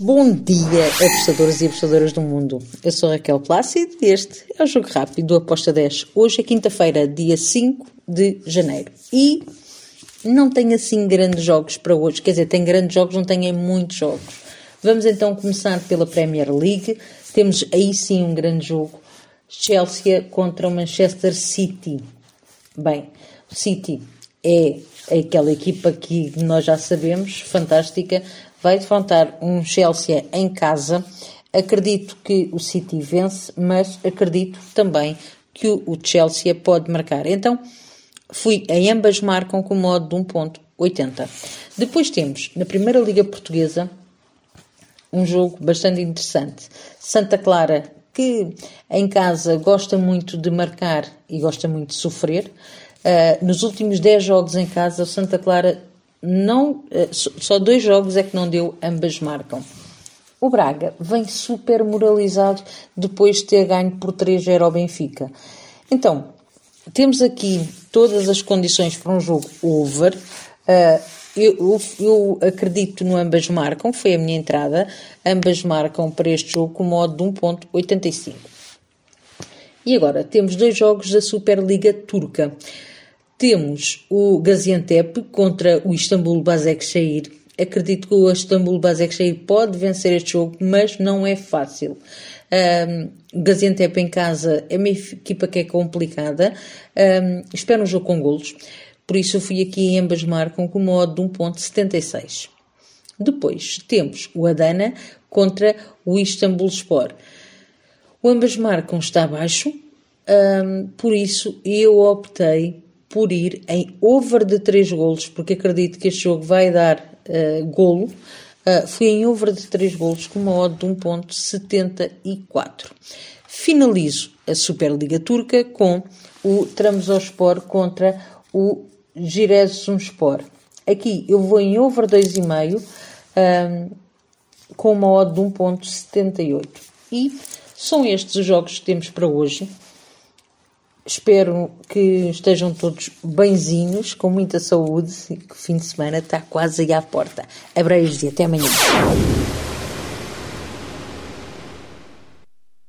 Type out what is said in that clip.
Bom dia, apostadores e apostadoras do mundo. Eu sou Raquel Plácido e este é o Jogo Rápido do Aposta 10. Hoje é quinta-feira, dia 5 de janeiro. E não tenho assim grandes jogos para hoje. Quer dizer, tem grandes jogos, não tenho muitos jogos. Vamos então começar pela Premier League. Temos aí sim um grande jogo. Chelsea contra o Manchester City. Bem, o City é aquela equipa que nós já sabemos, fantástica, vai defrontar um Chelsea em casa. Acredito que o City vence, mas acredito também que o Chelsea pode marcar. Então, fui em ambas marcam com o modo de 1.80. Depois temos, na Primeira Liga Portuguesa, um jogo bastante interessante. Santa Clara, que em casa gosta muito de marcar e gosta muito de sofrer. Uh, nos últimos 10 jogos em casa, o Santa Clara não, eh, só dois jogos é que não deu, ambas marcam. O Braga vem super moralizado depois de ter ganho por 3-0 ao Benfica. Então, temos aqui todas as condições para um jogo over. Uh, eu, eu, acredito no ambas marcam, foi a minha entrada. Ambas marcam para este jogo com modo de 1.85. E agora temos dois jogos da Superliga Turca. Temos o Gaziantep contra o Istambul Basaksehir. Acredito que o Istambul Basaksehir pode vencer este jogo, mas não é fácil. Um, Gaziantep em casa é uma equipa que é complicada. Um, espero um jogo com golos. Por isso eu fui aqui em ambas marcam com o modo de 1.76. Depois temos o Adana contra o Istambul Sport. O ambas marcam está abaixo, um, por isso eu optei por ir em over de 3 golos, porque acredito que este jogo vai dar uh, golo. Uh, fui em over de 3 golos com uma odd de 1.74. Finalizo a Superliga Turca com o Trabzonspor contra o Giresunspor. Aqui eu vou em over 2,5 um, ehm, com uma odd de 1.78. E são estes os jogos que temos para hoje. Espero que estejam todos benzinhos, com muita saúde, que o fim de semana está quase aí à porta. Abreijos e até amanhã.